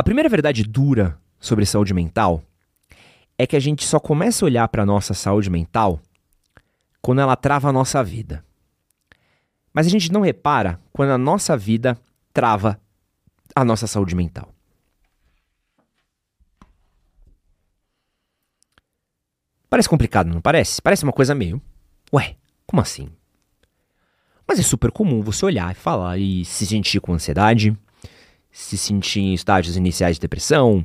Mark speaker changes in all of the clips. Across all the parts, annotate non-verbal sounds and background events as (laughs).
Speaker 1: A primeira verdade dura sobre saúde mental é que a gente só começa a olhar para a nossa saúde mental quando ela trava a nossa vida. Mas a gente não repara quando a nossa vida trava a nossa saúde mental. Parece complicado, não parece? Parece uma coisa meio. Ué, como assim? Mas é super comum você olhar e falar e se sentir com ansiedade, se sentir em estágios iniciais de depressão,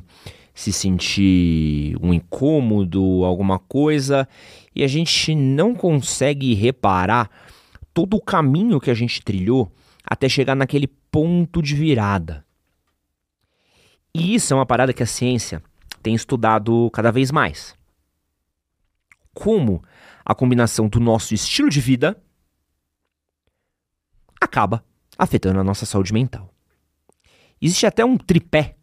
Speaker 1: se sentir um incômodo, alguma coisa, e a gente não consegue reparar todo o caminho que a gente trilhou até chegar naquele ponto de virada. E isso é uma parada que a ciência tem estudado cada vez mais. Como a combinação do nosso estilo de vida acaba afetando a nossa saúde mental. Existe até um tripé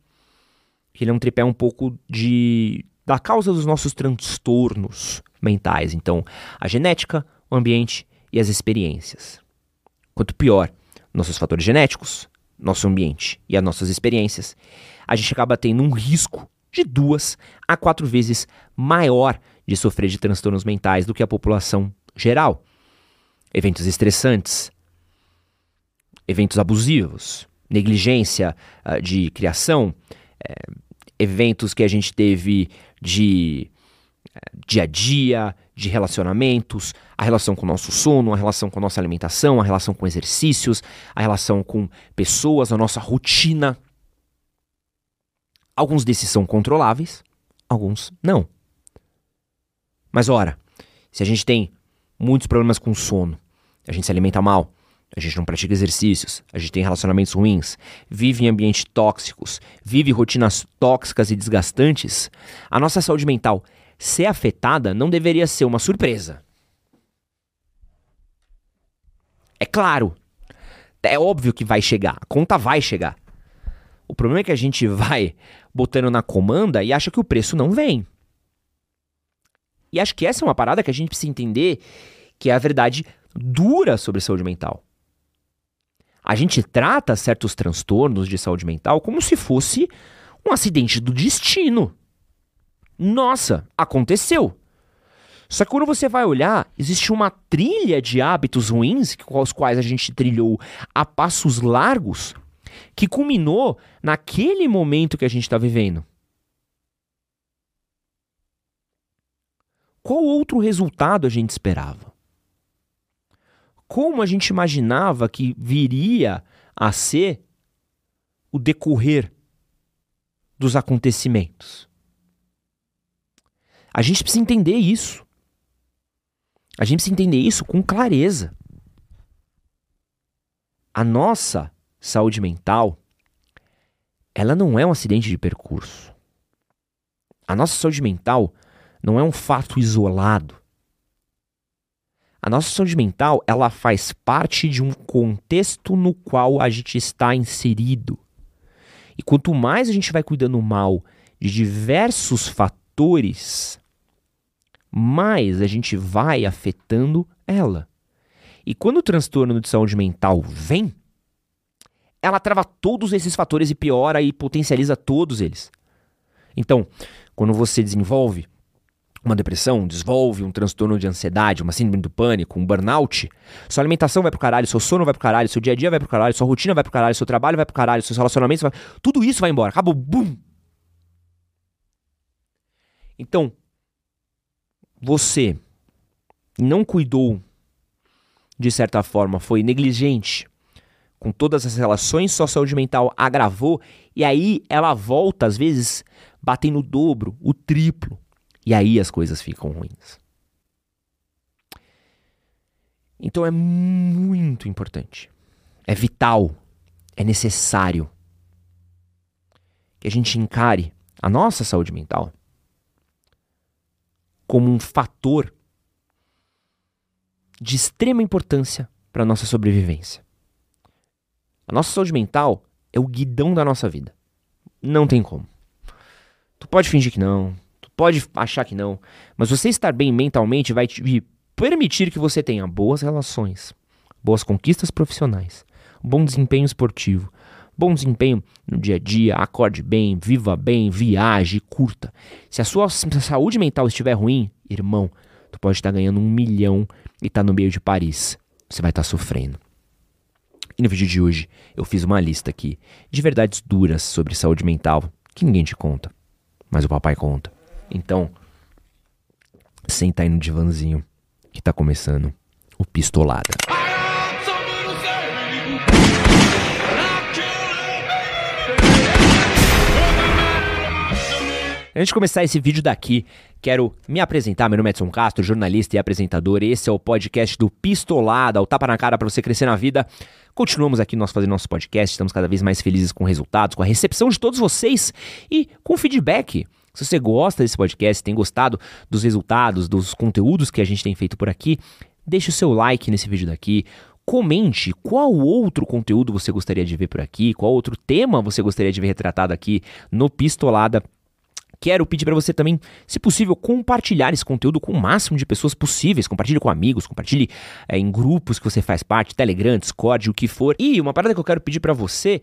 Speaker 1: que ele é um tripé um pouco de da causa dos nossos transtornos mentais. Então, a genética, o ambiente e as experiências. Quanto pior nossos fatores genéticos, nosso ambiente e as nossas experiências, a gente acaba tendo um risco de duas a quatro vezes maior de sofrer de transtornos mentais do que a população geral. Eventos estressantes, eventos abusivos, negligência uh, de criação, é, eventos que a gente teve de é, dia a dia, de relacionamentos, a relação com o nosso sono, a relação com a nossa alimentação, a relação com exercícios, a relação com pessoas, a nossa rotina. Alguns desses são controláveis, alguns não. Mas ora, se a gente tem muitos problemas com sono, a gente se alimenta mal, a gente não pratica exercícios, a gente tem relacionamentos ruins, vive em ambientes tóxicos, vive rotinas tóxicas e desgastantes, a nossa saúde mental ser afetada não deveria ser uma surpresa. É claro, é óbvio que vai chegar, a conta vai chegar. O problema é que a gente vai botando na comanda e acha que o preço não vem. E acho que essa é uma parada que a gente precisa entender que é a verdade dura sobre saúde mental. A gente trata certos transtornos de saúde mental como se fosse um acidente do destino. Nossa, aconteceu. Só que quando você vai olhar, existe uma trilha de hábitos ruins com os quais a gente trilhou a passos largos que culminou naquele momento que a gente está vivendo. Qual outro resultado a gente esperava? Como a gente imaginava que viria a ser o decorrer dos acontecimentos. A gente precisa entender isso. A gente precisa entender isso com clareza. A nossa saúde mental, ela não é um acidente de percurso. A nossa saúde mental não é um fato isolado. A nossa saúde mental, ela faz parte de um contexto no qual a gente está inserido. E quanto mais a gente vai cuidando mal de diversos fatores, mais a gente vai afetando ela. E quando o transtorno de saúde mental vem, ela trava todos esses fatores e piora e potencializa todos eles. Então, quando você desenvolve uma depressão, desenvolve um transtorno de ansiedade, uma síndrome do pânico, um burnout, sua alimentação vai pro caralho, seu sono vai pro caralho, seu dia a dia vai pro caralho, sua rotina vai pro caralho, seu trabalho vai pro caralho, seus relacionamentos vai... Tudo isso vai embora. Acabou. Bum! Então, você não cuidou, de certa forma, foi negligente com todas as relações, sua saúde mental agravou, e aí ela volta, às vezes, batendo o dobro, o triplo. E aí as coisas ficam ruins. Então é muito importante, é vital, é necessário que a gente encare a nossa saúde mental como um fator de extrema importância para a nossa sobrevivência. A nossa saúde mental é o guidão da nossa vida. Não tem como. Tu pode fingir que não, pode achar que não, mas você estar bem mentalmente vai te permitir que você tenha boas relações, boas conquistas profissionais, bom desempenho esportivo, bom desempenho no dia a dia, acorde bem, viva bem, viaje, curta. Se a sua saúde mental estiver ruim, irmão, tu pode estar ganhando um milhão e estar tá no meio de Paris. Você vai estar tá sofrendo. E no vídeo de hoje eu fiz uma lista aqui de verdades duras sobre saúde mental que ninguém te conta, mas o papai conta. Então, senta aí no divanzinho que tá começando o Pistolada. Antes de começar esse vídeo daqui, quero me apresentar. Meu nome é Edson Castro, jornalista e apresentador. Esse é o podcast do Pistolada, o tapa na cara para você crescer na vida. Continuamos aqui nós fazendo nosso podcast, estamos cada vez mais felizes com resultados, com a recepção de todos vocês e com feedback. Se você gosta desse podcast, tem gostado dos resultados, dos conteúdos que a gente tem feito por aqui, deixe o seu like nesse vídeo daqui. Comente qual outro conteúdo você gostaria de ver por aqui, qual outro tema você gostaria de ver retratado aqui no Pistolada. Quero pedir para você também, se possível, compartilhar esse conteúdo com o máximo de pessoas possíveis. Compartilhe com amigos, compartilhe é, em grupos que você faz parte, Telegram, Discord, o que for. E uma parada que eu quero pedir para você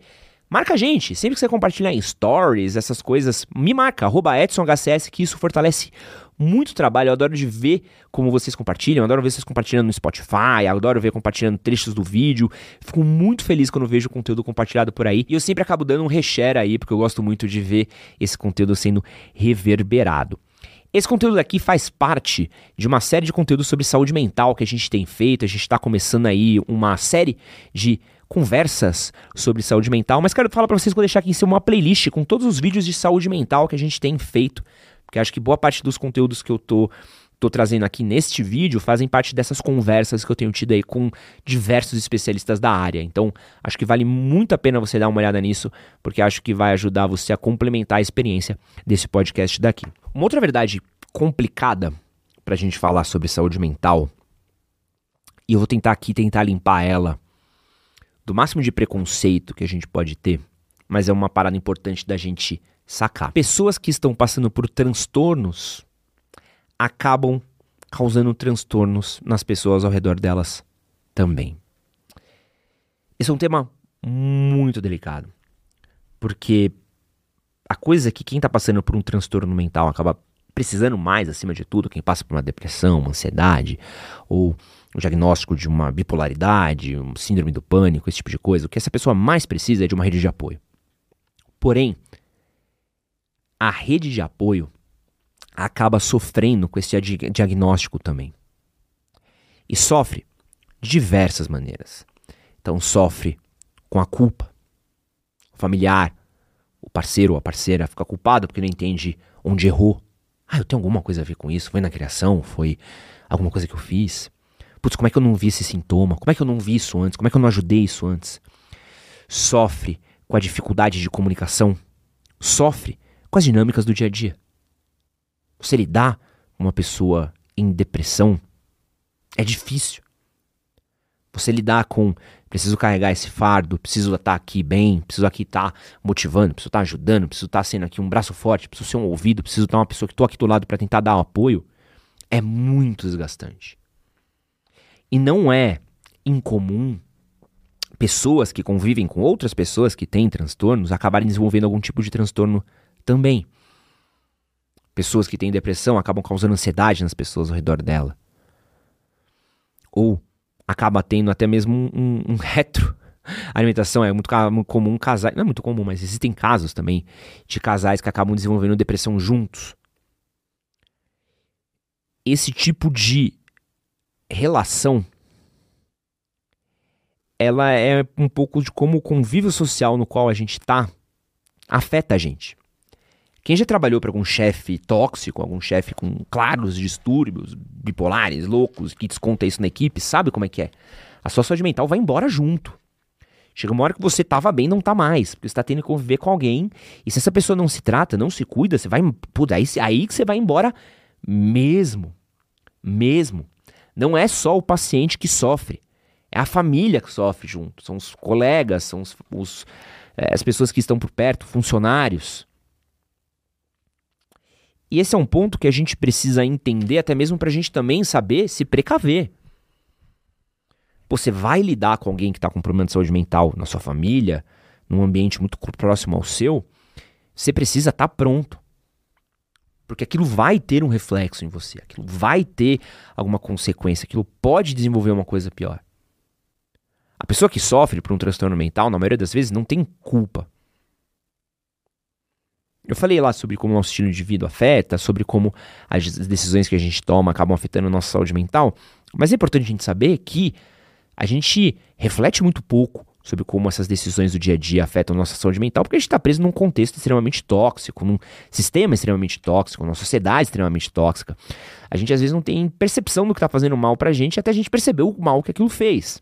Speaker 1: Marca a gente, sempre que você compartilhar em stories, essas coisas, me marca, arroba EdsonHCS, que isso fortalece muito trabalho. Eu adoro de ver como vocês compartilham, adoro ver vocês compartilhando no Spotify, adoro ver compartilhando trechos do vídeo. Fico muito feliz quando vejo o conteúdo compartilhado por aí. E eu sempre acabo dando um reshare aí, porque eu gosto muito de ver esse conteúdo sendo reverberado. Esse conteúdo aqui faz parte de uma série de conteúdos sobre saúde mental que a gente tem feito. A gente está começando aí uma série de conversas sobre saúde mental, mas quero falar para vocês que vou deixar aqui em cima uma playlist com todos os vídeos de saúde mental que a gente tem feito, porque acho que boa parte dos conteúdos que eu tô tô trazendo aqui neste vídeo fazem parte dessas conversas que eu tenho tido aí com diversos especialistas da área. Então, acho que vale muito a pena você dar uma olhada nisso, porque acho que vai ajudar você a complementar a experiência desse podcast daqui. Uma outra verdade complicada pra gente falar sobre saúde mental, e eu vou tentar aqui tentar limpar ela do máximo de preconceito que a gente pode ter, mas é uma parada importante da gente sacar. Pessoas que estão passando por transtornos acabam causando transtornos nas pessoas ao redor delas também. Esse é um tema muito delicado, porque a coisa é que quem está passando por um transtorno mental acaba precisando mais, acima de tudo, quem passa por uma depressão, uma ansiedade, ou o diagnóstico de uma bipolaridade, um síndrome do pânico, esse tipo de coisa, o que essa pessoa mais precisa é de uma rede de apoio. Porém, a rede de apoio acaba sofrendo com esse diagnóstico também. E sofre de diversas maneiras. Então, sofre com a culpa. O familiar, o parceiro ou a parceira fica culpado porque não entende onde errou. Ah, eu tenho alguma coisa a ver com isso? Foi na criação? Foi alguma coisa que eu fiz? Putz, como é que eu não vi esse sintoma? Como é que eu não vi isso antes? Como é que eu não ajudei isso antes? Sofre com a dificuldade de comunicação. Sofre com as dinâmicas do dia a dia. Você lidar com uma pessoa em depressão é difícil. Você lidar com preciso carregar esse fardo, preciso estar aqui bem, preciso aqui estar motivando, preciso estar ajudando, preciso estar sendo aqui um braço forte, preciso ser um ouvido, preciso estar uma pessoa que estou aqui do lado para tentar dar um apoio, é muito desgastante. E não é incomum pessoas que convivem com outras pessoas que têm transtornos acabarem desenvolvendo algum tipo de transtorno também. Pessoas que têm depressão acabam causando ansiedade nas pessoas ao redor dela. Ou acaba tendo até mesmo um, um, um (laughs) retro. A alimentação é muito, muito comum casais, não é muito comum, mas existem casos também de casais que acabam desenvolvendo depressão juntos. Esse tipo de relação ela é um pouco de como o convívio social no qual a gente está afeta a gente. Quem já trabalhou para algum chefe tóxico, algum chefe com claros distúrbios bipolares, loucos, que desconta isso na equipe, sabe como é que é? A sua saúde mental vai embora junto. Chega uma hora que você tava bem, não tá mais, porque você tá tendo que conviver com alguém, e se essa pessoa não se trata, não se cuida, você vai, pô, aí, aí que você vai embora mesmo. Mesmo. Não é só o paciente que sofre, é a família que sofre junto, são os colegas, são os, os é, as pessoas que estão por perto, funcionários. E esse é um ponto que a gente precisa entender, até mesmo para a gente também saber se precaver. Você vai lidar com alguém que está com problema de saúde mental na sua família, num ambiente muito próximo ao seu, você precisa estar tá pronto. Porque aquilo vai ter um reflexo em você, aquilo vai ter alguma consequência, aquilo pode desenvolver uma coisa pior. A pessoa que sofre por um transtorno mental, na maioria das vezes, não tem culpa. Eu falei lá sobre como o nosso estilo de vida afeta, sobre como as decisões que a gente toma acabam afetando a nossa saúde mental, mas é importante a gente saber que a gente reflete muito pouco sobre como essas decisões do dia a dia afetam nossa saúde mental, porque a gente está preso num contexto extremamente tóxico, num sistema extremamente tóxico, numa sociedade extremamente tóxica. A gente às vezes não tem percepção do que está fazendo mal para a gente até a gente perceber o mal que aquilo fez.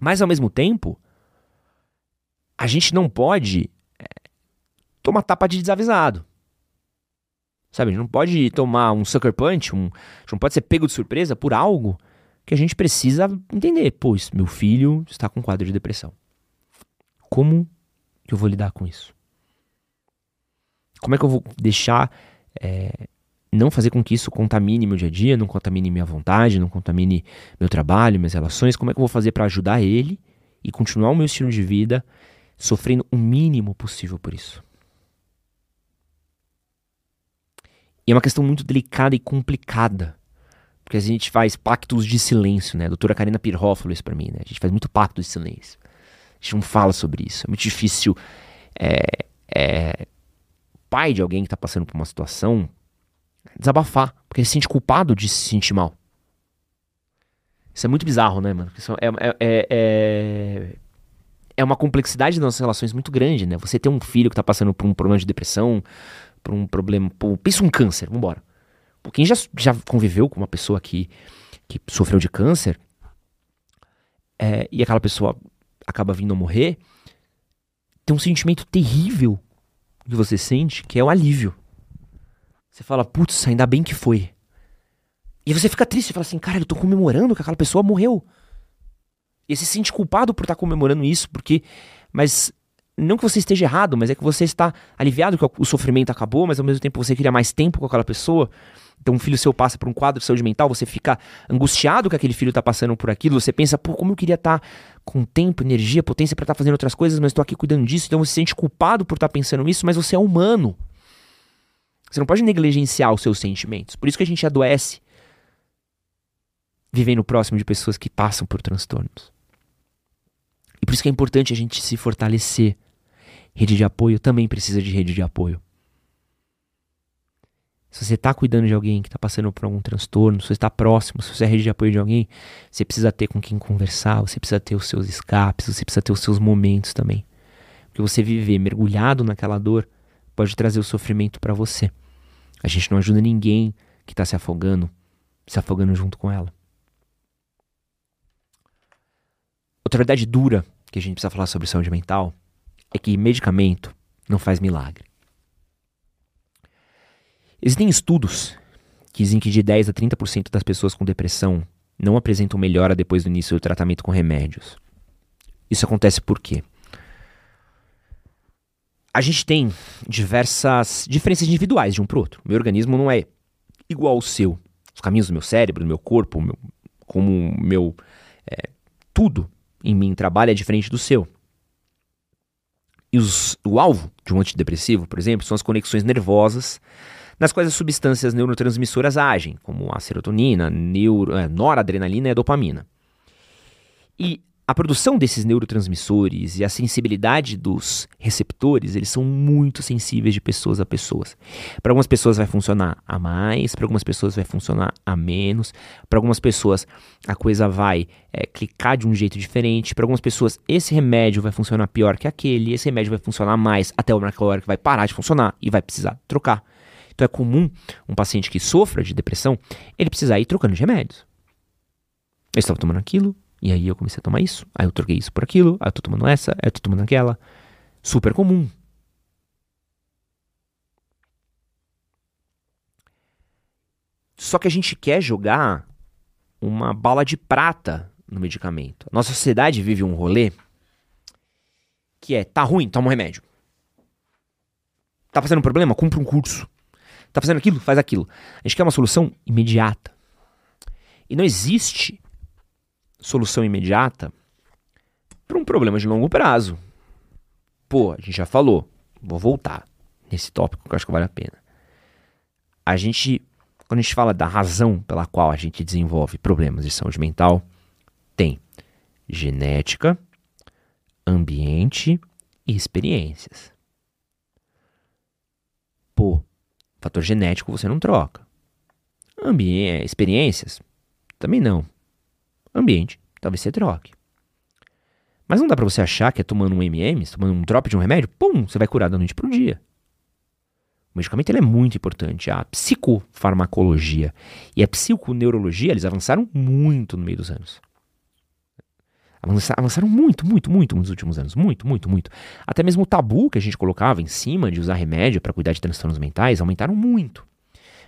Speaker 1: Mas ao mesmo tempo, a gente não pode é, tomar tapa de desavisado. Sabe, a gente não pode tomar um sucker punch, um, a gente não pode ser pego de surpresa por algo que a gente precisa entender. Pois, meu filho está com quadro de depressão. Como que eu vou lidar com isso? Como é que eu vou deixar é, não fazer com que isso contamine meu dia a dia, não contamine minha vontade, não contamine meu trabalho, minhas relações. Como é que eu vou fazer para ajudar ele e continuar o meu estilo de vida sofrendo o mínimo possível por isso? E é uma questão muito delicada e complicada. Porque a gente faz pactos de silêncio, né? A doutora Karina Pirhoff falou isso pra mim, né? A gente faz muito pacto de silêncio. A gente não fala sobre isso. É muito difícil. É, é, pai de alguém que tá passando por uma situação desabafar, porque ele se sente culpado de se sentir mal. Isso é muito bizarro, né, mano? Isso é, é, é, é, é uma complexidade das nossas relações muito grande, né? Você ter um filho que tá passando por um problema de depressão, por um problema. Por, pensa um câncer, vambora. Quem já, já conviveu com uma pessoa que, que sofreu de câncer é, e aquela pessoa acaba vindo a morrer, tem um sentimento terrível que você sente, que é o alívio. Você fala, putz, ainda bem que foi. E você fica triste, você fala assim, cara, eu tô comemorando que aquela pessoa morreu. E você se sente culpado por estar tá comemorando isso, porque. Mas. Não que você esteja errado, mas é que você está aliviado que o sofrimento acabou, mas ao mesmo tempo você queria mais tempo com aquela pessoa. Então um filho seu passa por um quadro de saúde mental, você fica angustiado que aquele filho está passando por aquilo, você pensa, pô, como eu queria estar tá com tempo, energia, potência para estar tá fazendo outras coisas, mas estou aqui cuidando disso, então você se sente culpado por estar tá pensando isso, mas você é humano. Você não pode negligenciar os seus sentimentos. Por isso que a gente adoece vivendo próximo de pessoas que passam por transtornos. E por isso que é importante a gente se fortalecer. Rede de apoio também precisa de rede de apoio. Se você está cuidando de alguém que está passando por algum transtorno, se você está próximo, se você é rede de apoio de alguém, você precisa ter com quem conversar, você precisa ter os seus escapes, você precisa ter os seus momentos também. Porque você viver mergulhado naquela dor pode trazer o sofrimento para você. A gente não ajuda ninguém que está se afogando, se afogando junto com ela. Outra verdade dura que a gente precisa falar sobre saúde mental é que medicamento não faz milagre. Existem estudos que dizem que de 10 a 30% das pessoas com depressão não apresentam melhora depois do início do tratamento com remédios. Isso acontece por quê? a gente tem diversas diferenças individuais de um para outro. Meu organismo não é igual ao seu. Os caminhos do meu cérebro, do meu corpo, meu, como meu é, tudo em mim trabalha é diferente do seu. E os, o alvo de um antidepressivo, por exemplo, são as conexões nervosas nas quais as substâncias neurotransmissoras agem, como a serotonina, neuro, é, noradrenalina e a dopamina. E a produção desses neurotransmissores e a sensibilidade dos receptores, eles são muito sensíveis de pessoas a pessoas. Para algumas pessoas vai funcionar a mais, para algumas pessoas vai funcionar a menos, para algumas pessoas a coisa vai é, clicar de um jeito diferente, para algumas pessoas esse remédio vai funcionar pior que aquele, esse remédio vai funcionar mais até uma hora que vai parar de funcionar e vai precisar trocar. Então é comum um paciente que sofra de depressão, ele precisar ir trocando de remédios. Eu estava tomando aquilo, e aí eu comecei a tomar isso, aí eu troquei isso por aquilo, aí eu tô tomando essa, aí eu tô tomando aquela. Super comum. Só que a gente quer jogar uma bala de prata no medicamento. Nossa sociedade vive um rolê que é, tá ruim, toma um remédio. Tá fazendo um problema? Cumpre um curso. Tá fazendo aquilo? Faz aquilo. A gente quer uma solução imediata. E não existe solução imediata para um problema de longo prazo. Pô, a gente já falou. Vou voltar nesse tópico que eu acho que vale a pena. A gente, quando a gente fala da razão pela qual a gente desenvolve problemas de saúde mental, tem genética, ambiente e experiências. Pô, fator genético você não troca. Ambiente, experiências também não. Ambiente, talvez você troque. Mas não dá para você achar que é tomando um MM, tomando um drop de um remédio, pum, você vai curar da noite pro dia. O medicamento ele é muito importante. A psicofarmacologia e a psiconeurologia, eles avançaram muito no meio dos anos. Avançaram muito, muito, muito nos últimos anos. Muito, muito, muito. Até mesmo o tabu que a gente colocava em cima de usar remédio para cuidar de transtornos mentais aumentaram muito.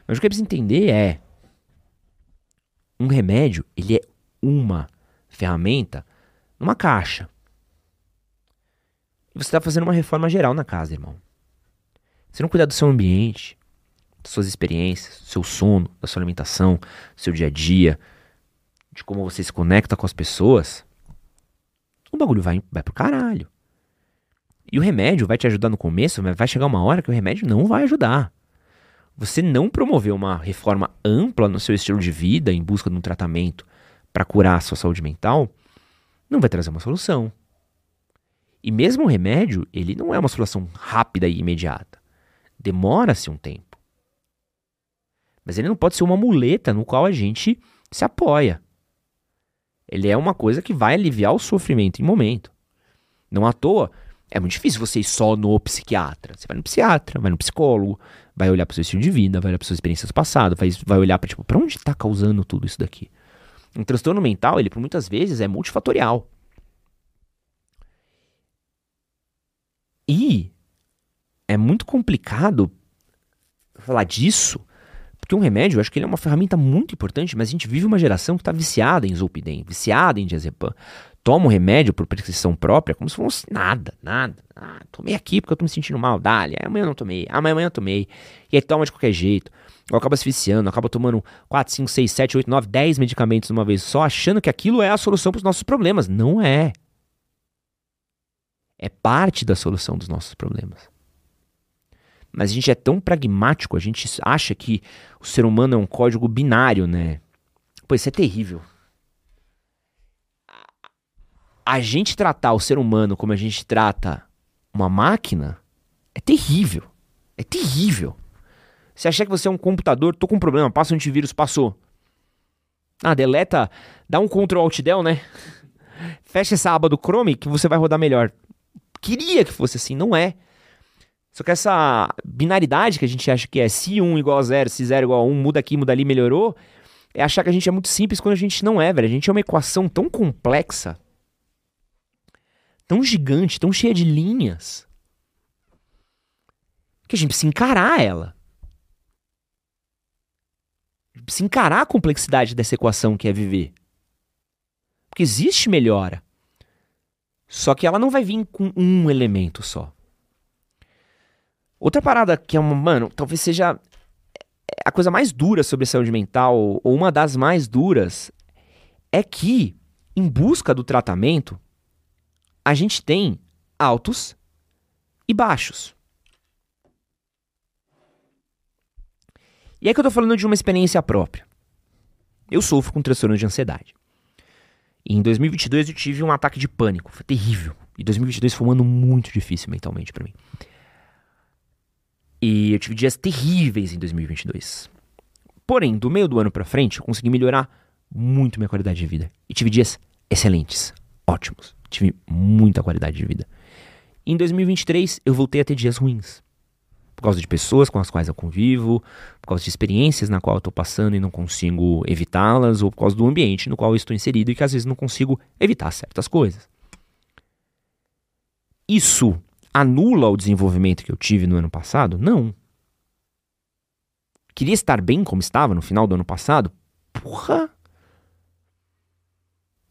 Speaker 1: Mas o que eu preciso entender é: um remédio, ele é uma ferramenta numa caixa. E você está fazendo uma reforma geral na casa, irmão. Se não cuidar do seu ambiente, das suas experiências, do seu sono, da sua alimentação, do seu dia a dia, de como você se conecta com as pessoas, o bagulho vai, vai pro caralho. E o remédio vai te ajudar no começo, mas vai chegar uma hora que o remédio não vai ajudar. Você não promover uma reforma ampla no seu estilo de vida em busca de um tratamento para curar a sua saúde mental, não vai trazer uma solução. E mesmo o remédio, ele não é uma solução rápida e imediata. Demora-se um tempo. Mas ele não pode ser uma muleta no qual a gente se apoia. Ele é uma coisa que vai aliviar o sofrimento em momento. Não à toa, é muito difícil você ir só no psiquiatra. Você vai no psiquiatra, vai no psicólogo, vai olhar para o seu estilo de vida, vai olhar para suas experiências passadas, vai, vai olhar para tipo, para onde está causando tudo isso daqui. Um transtorno mental, ele por muitas vezes é multifatorial. E é muito complicado falar disso, porque um remédio, eu acho que ele é uma ferramenta muito importante, mas a gente vive uma geração que está viciada em Zolpidem, viciada em diazepam. Toma um remédio por prescrição própria como se fosse nada, nada. Ah, tomei aqui porque eu tô me sentindo mal, dale. Amanhã eu não tomei, amanhã eu tomei. E aí toma de qualquer jeito. Ou acaba se viciando, acaba tomando 4, 5, 6, 7, 8, 9, 10 medicamentos de uma vez só, achando que aquilo é a solução para os nossos problemas. Não é. É parte da solução dos nossos problemas. Mas a gente é tão pragmático, a gente acha que o ser humano é um código binário, né? Pô, isso é terrível. A gente tratar o ser humano como a gente trata uma máquina é terrível. É terrível. Você achar que você é um computador, tô com um problema, passa um antivírus, passou. Ah, deleta, dá um Ctrl Alt Del, né? (laughs) Fecha essa aba do Chrome que você vai rodar melhor. Queria que fosse assim, não é. Só que essa binaridade que a gente acha que é se 1 igual a 0, se 0 igual a 1, muda aqui, muda ali, melhorou, é achar que a gente é muito simples quando a gente não é, velho. A gente é uma equação tão complexa, tão gigante, tão cheia de linhas, que a gente precisa encarar ela. A gente precisa encarar a complexidade dessa equação que é viver. Porque existe melhora. Só que ela não vai vir com um elemento só. Outra parada que é uma, mano, talvez seja a coisa mais dura sobre saúde mental, ou uma das mais duras, é que, em busca do tratamento, a gente tem altos e baixos. E é que eu tô falando de uma experiência própria. Eu sofro com transtorno de ansiedade. E em 2022 eu tive um ataque de pânico, foi terrível. E 2022 foi um ano muito difícil mentalmente para mim. E eu tive dias terríveis em 2022. Porém, do meio do ano para frente, eu consegui melhorar muito minha qualidade de vida. E tive dias excelentes, ótimos. Tive muita qualidade de vida. Em 2023, eu voltei a ter dias ruins. Por causa de pessoas com as quais eu convivo, por causa de experiências na qual eu estou passando e não consigo evitá-las, ou por causa do ambiente no qual eu estou inserido e que às vezes não consigo evitar certas coisas. Isso anula o desenvolvimento que eu tive no ano passado? Não. Queria estar bem como estava no final do ano passado? Porra!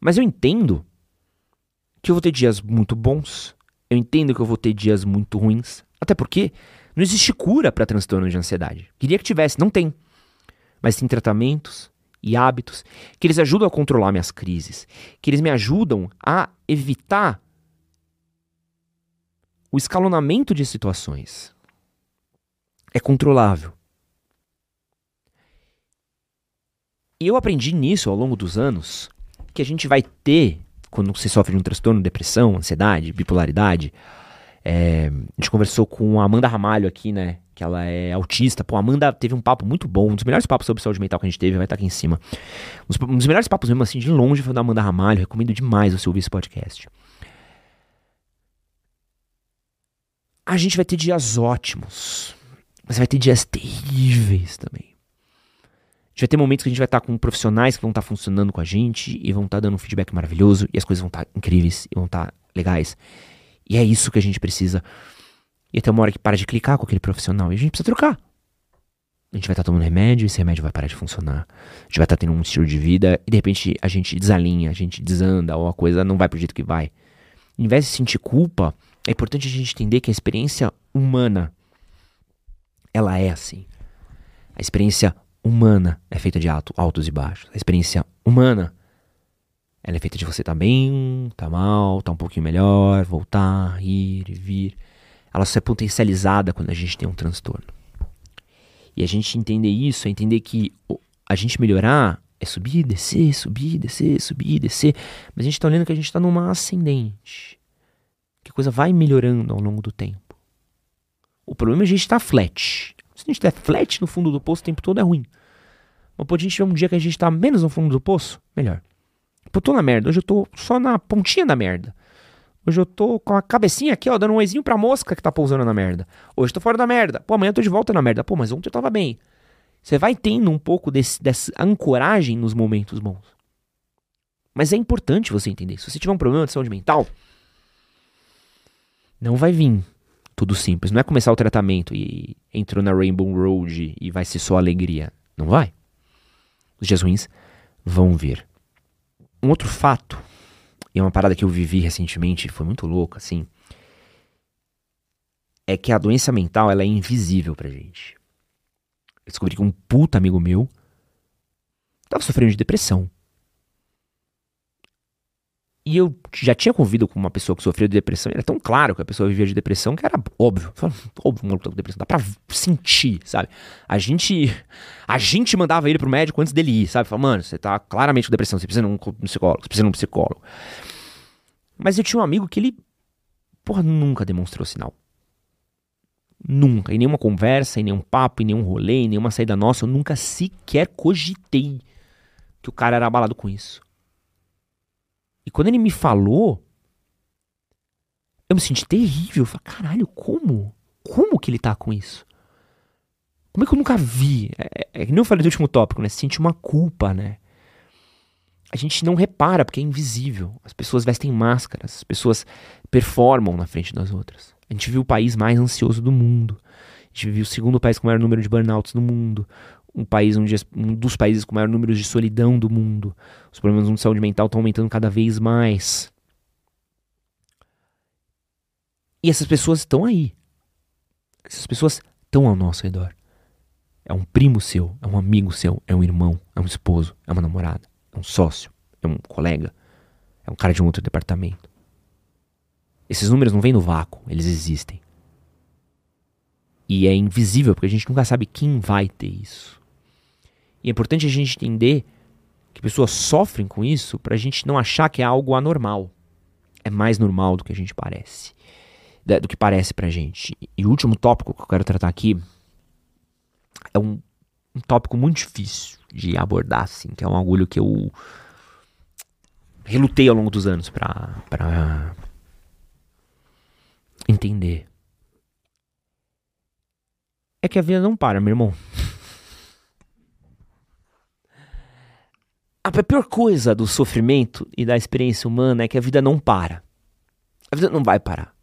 Speaker 1: Mas eu entendo que eu vou ter dias muito bons. Eu entendo que eu vou ter dias muito ruins. Até porque não existe cura para transtorno de ansiedade. Queria que tivesse, não tem. Mas tem tratamentos e hábitos que eles ajudam a controlar minhas crises, que eles me ajudam a evitar o escalonamento de situações é controlável. E eu aprendi nisso ao longo dos anos que a gente vai ter, quando você sofre de um transtorno, depressão, ansiedade, bipolaridade. É, a gente conversou com a Amanda Ramalho aqui, né? Que ela é autista. Pô, a Amanda teve um papo muito bom, um dos melhores papos sobre saúde mental que a gente teve, vai estar aqui em cima. Um dos melhores papos mesmo assim, de longe, foi da Amanda Ramalho. Recomendo demais você ouvir esse podcast. A gente vai ter dias ótimos, mas vai ter dias terríveis também. A gente vai ter momentos que a gente vai estar com profissionais que vão estar funcionando com a gente e vão estar dando um feedback maravilhoso e as coisas vão estar incríveis e vão estar legais. E é isso que a gente precisa. E até uma hora que para de clicar com aquele profissional e a gente precisa trocar. A gente vai estar tomando remédio, esse remédio vai parar de funcionar. A gente vai estar tendo um estilo de vida e de repente a gente desalinha, a gente desanda ou a coisa não vai pro jeito que vai. Em vez de sentir culpa, é importante a gente entender que a experiência humana ela é assim. A experiência humana é feita de alto, altos e baixos. A experiência humana ela é feita de você tá bem, tá mal, tá um pouquinho melhor, voltar, ir vir. Ela só é potencializada quando a gente tem um transtorno. E a gente entender isso é entender que a gente melhorar é subir, descer, subir, descer, subir, descer. Mas a gente está olhando que a gente está numa ascendente que a coisa vai melhorando ao longo do tempo. O problema é a gente estar tá flat. Se a gente estiver flat no fundo do poço o tempo todo é ruim. Mas pode a gente ver um dia que a gente está menos no fundo do poço, melhor. Pô, tô na merda. Hoje eu tô só na pontinha da merda. Hoje eu tô com a cabecinha aqui, ó, dando um oizinho pra mosca que tá pousando na merda. Hoje eu tô fora da merda. Pô, amanhã eu tô de volta na merda. Pô, mas ontem eu tava bem. Você vai tendo um pouco desse, dessa ancoragem nos momentos bons. Mas é importante você entender. Se você tiver um problema de saúde mental, não vai vir tudo simples. Não é começar o tratamento e entrou na Rainbow Road e vai ser só alegria. Não vai. Os dias ruins vão vir. Um outro fato, e é uma parada que eu vivi recentemente, foi muito louco, assim, é que a doença mental ela é invisível pra gente. Eu descobri que um puta amigo meu tava sofrendo de depressão. E eu já tinha convido com uma pessoa que sofreu de depressão, era tão claro que a pessoa vivia de depressão que era óbvio. Óbvio, um maluco tá com depressão, dá pra sentir, sabe? A gente a gente mandava ele pro médico antes dele ir, sabe? Falava, mano, você tá claramente com depressão, você precisa de um psicólogo, você precisa de um psicólogo. Mas eu tinha um amigo que ele, porra, nunca demonstrou sinal. Nunca. Em nenhuma conversa, em nenhum papo, em nenhum rolê, em nenhuma saída nossa, eu nunca sequer cogitei que o cara era abalado com isso. E quando ele me falou, eu me senti terrível. Eu falei, caralho, como? Como que ele tá com isso? Como é que eu nunca vi? É, é, é nem eu falei do último tópico, né? Sente uma culpa, né? A gente não repara porque é invisível. As pessoas vestem máscaras, as pessoas performam na frente das outras. A gente viu o país mais ansioso do mundo. A gente viu o segundo país com o maior número de burnouts do mundo um país onde um dos países com maior número de solidão do mundo. Os problemas de saúde mental estão aumentando cada vez mais. E essas pessoas estão aí. Essas pessoas estão ao nosso redor. É um primo seu, é um amigo seu, é um irmão, é um esposo, é uma namorada, é um sócio, é um colega, é um cara de um outro departamento. Esses números não vêm no vácuo, eles existem. E é invisível porque a gente nunca sabe quem vai ter isso. E é importante a gente entender que pessoas sofrem com isso para a gente não achar que é algo anormal. É mais normal do que a gente parece. Do que parece pra gente. E o último tópico que eu quero tratar aqui é um, um tópico muito difícil de abordar, assim, que é um agulho que eu relutei ao longo dos anos pra entender. É que a vida não para, meu irmão. A pior coisa do sofrimento e da experiência humana é que a vida não para. A vida não vai parar.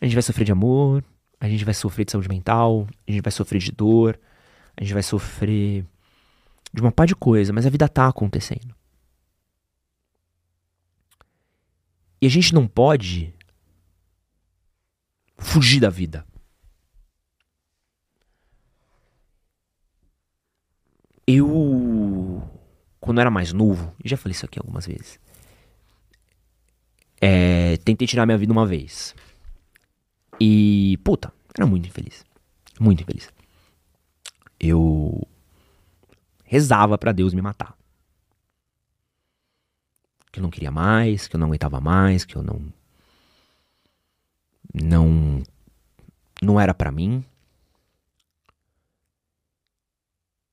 Speaker 1: A gente vai sofrer de amor, a gente vai sofrer de saúde mental, a gente vai sofrer de dor, a gente vai sofrer de uma par de coisa, mas a vida tá acontecendo. E a gente não pode fugir da vida. Eu, quando eu era mais novo, já falei isso aqui algumas vezes. É, tentei tirar minha vida uma vez. E, puta, era muito infeliz. Muito infeliz. Eu rezava para Deus me matar. Que eu não queria mais, que eu não aguentava mais, que eu não. Não. Não era para mim.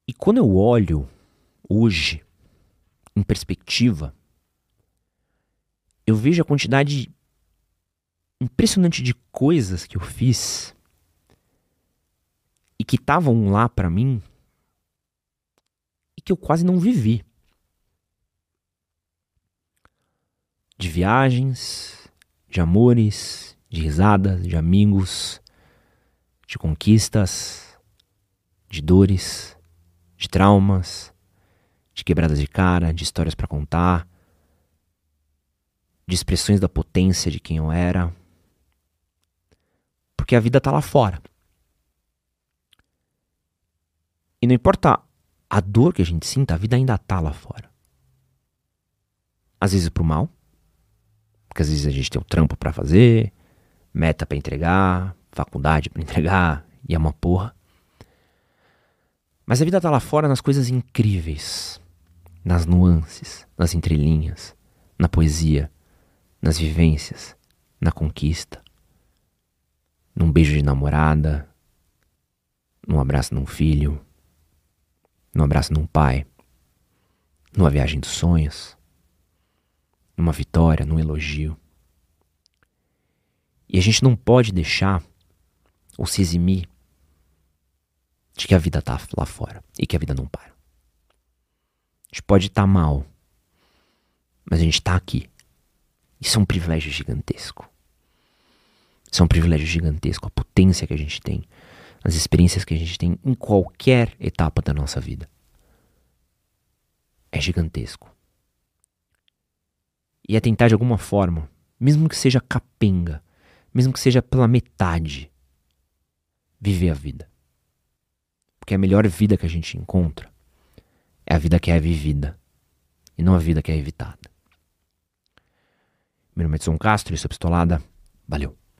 Speaker 1: E quando eu olho hoje, em perspectiva, eu vejo a quantidade impressionante de coisas que eu fiz e que estavam lá para mim e que eu quase não vivi. De viagens, de amores, de risadas, de amigos, de conquistas, de dores, de traumas, de quebradas de cara, de histórias para contar, de expressões da potência de quem eu era. Porque a vida tá lá fora. E não importa a dor que a gente sinta, a vida ainda tá lá fora. Às vezes pro mal, porque às vezes a gente tem o trampo para fazer, meta para entregar, faculdade para (laughs) entregar, e é uma porra. Mas a vida tá lá fora nas coisas incríveis, nas nuances, nas entrelinhas, na poesia, nas vivências, na conquista, num beijo de namorada, num abraço num filho, num abraço num pai, numa viagem dos sonhos, numa vitória, num elogio. E a gente não pode deixar ou se eximir de que a vida tá lá fora e que a vida não para. A gente pode estar tá mal, mas a gente tá aqui. Isso é um privilégio gigantesco. Isso é um privilégio gigantesco, a potência que a gente tem, as experiências que a gente tem em qualquer etapa da nossa vida. É gigantesco. E é tentar de alguma forma, mesmo que seja capenga, mesmo que seja pela metade, viver a vida. Porque a melhor vida que a gente encontra é a vida que é vivida e não a vida que é evitada. Meu nome é Edson Castro e sou pistolada. Valeu.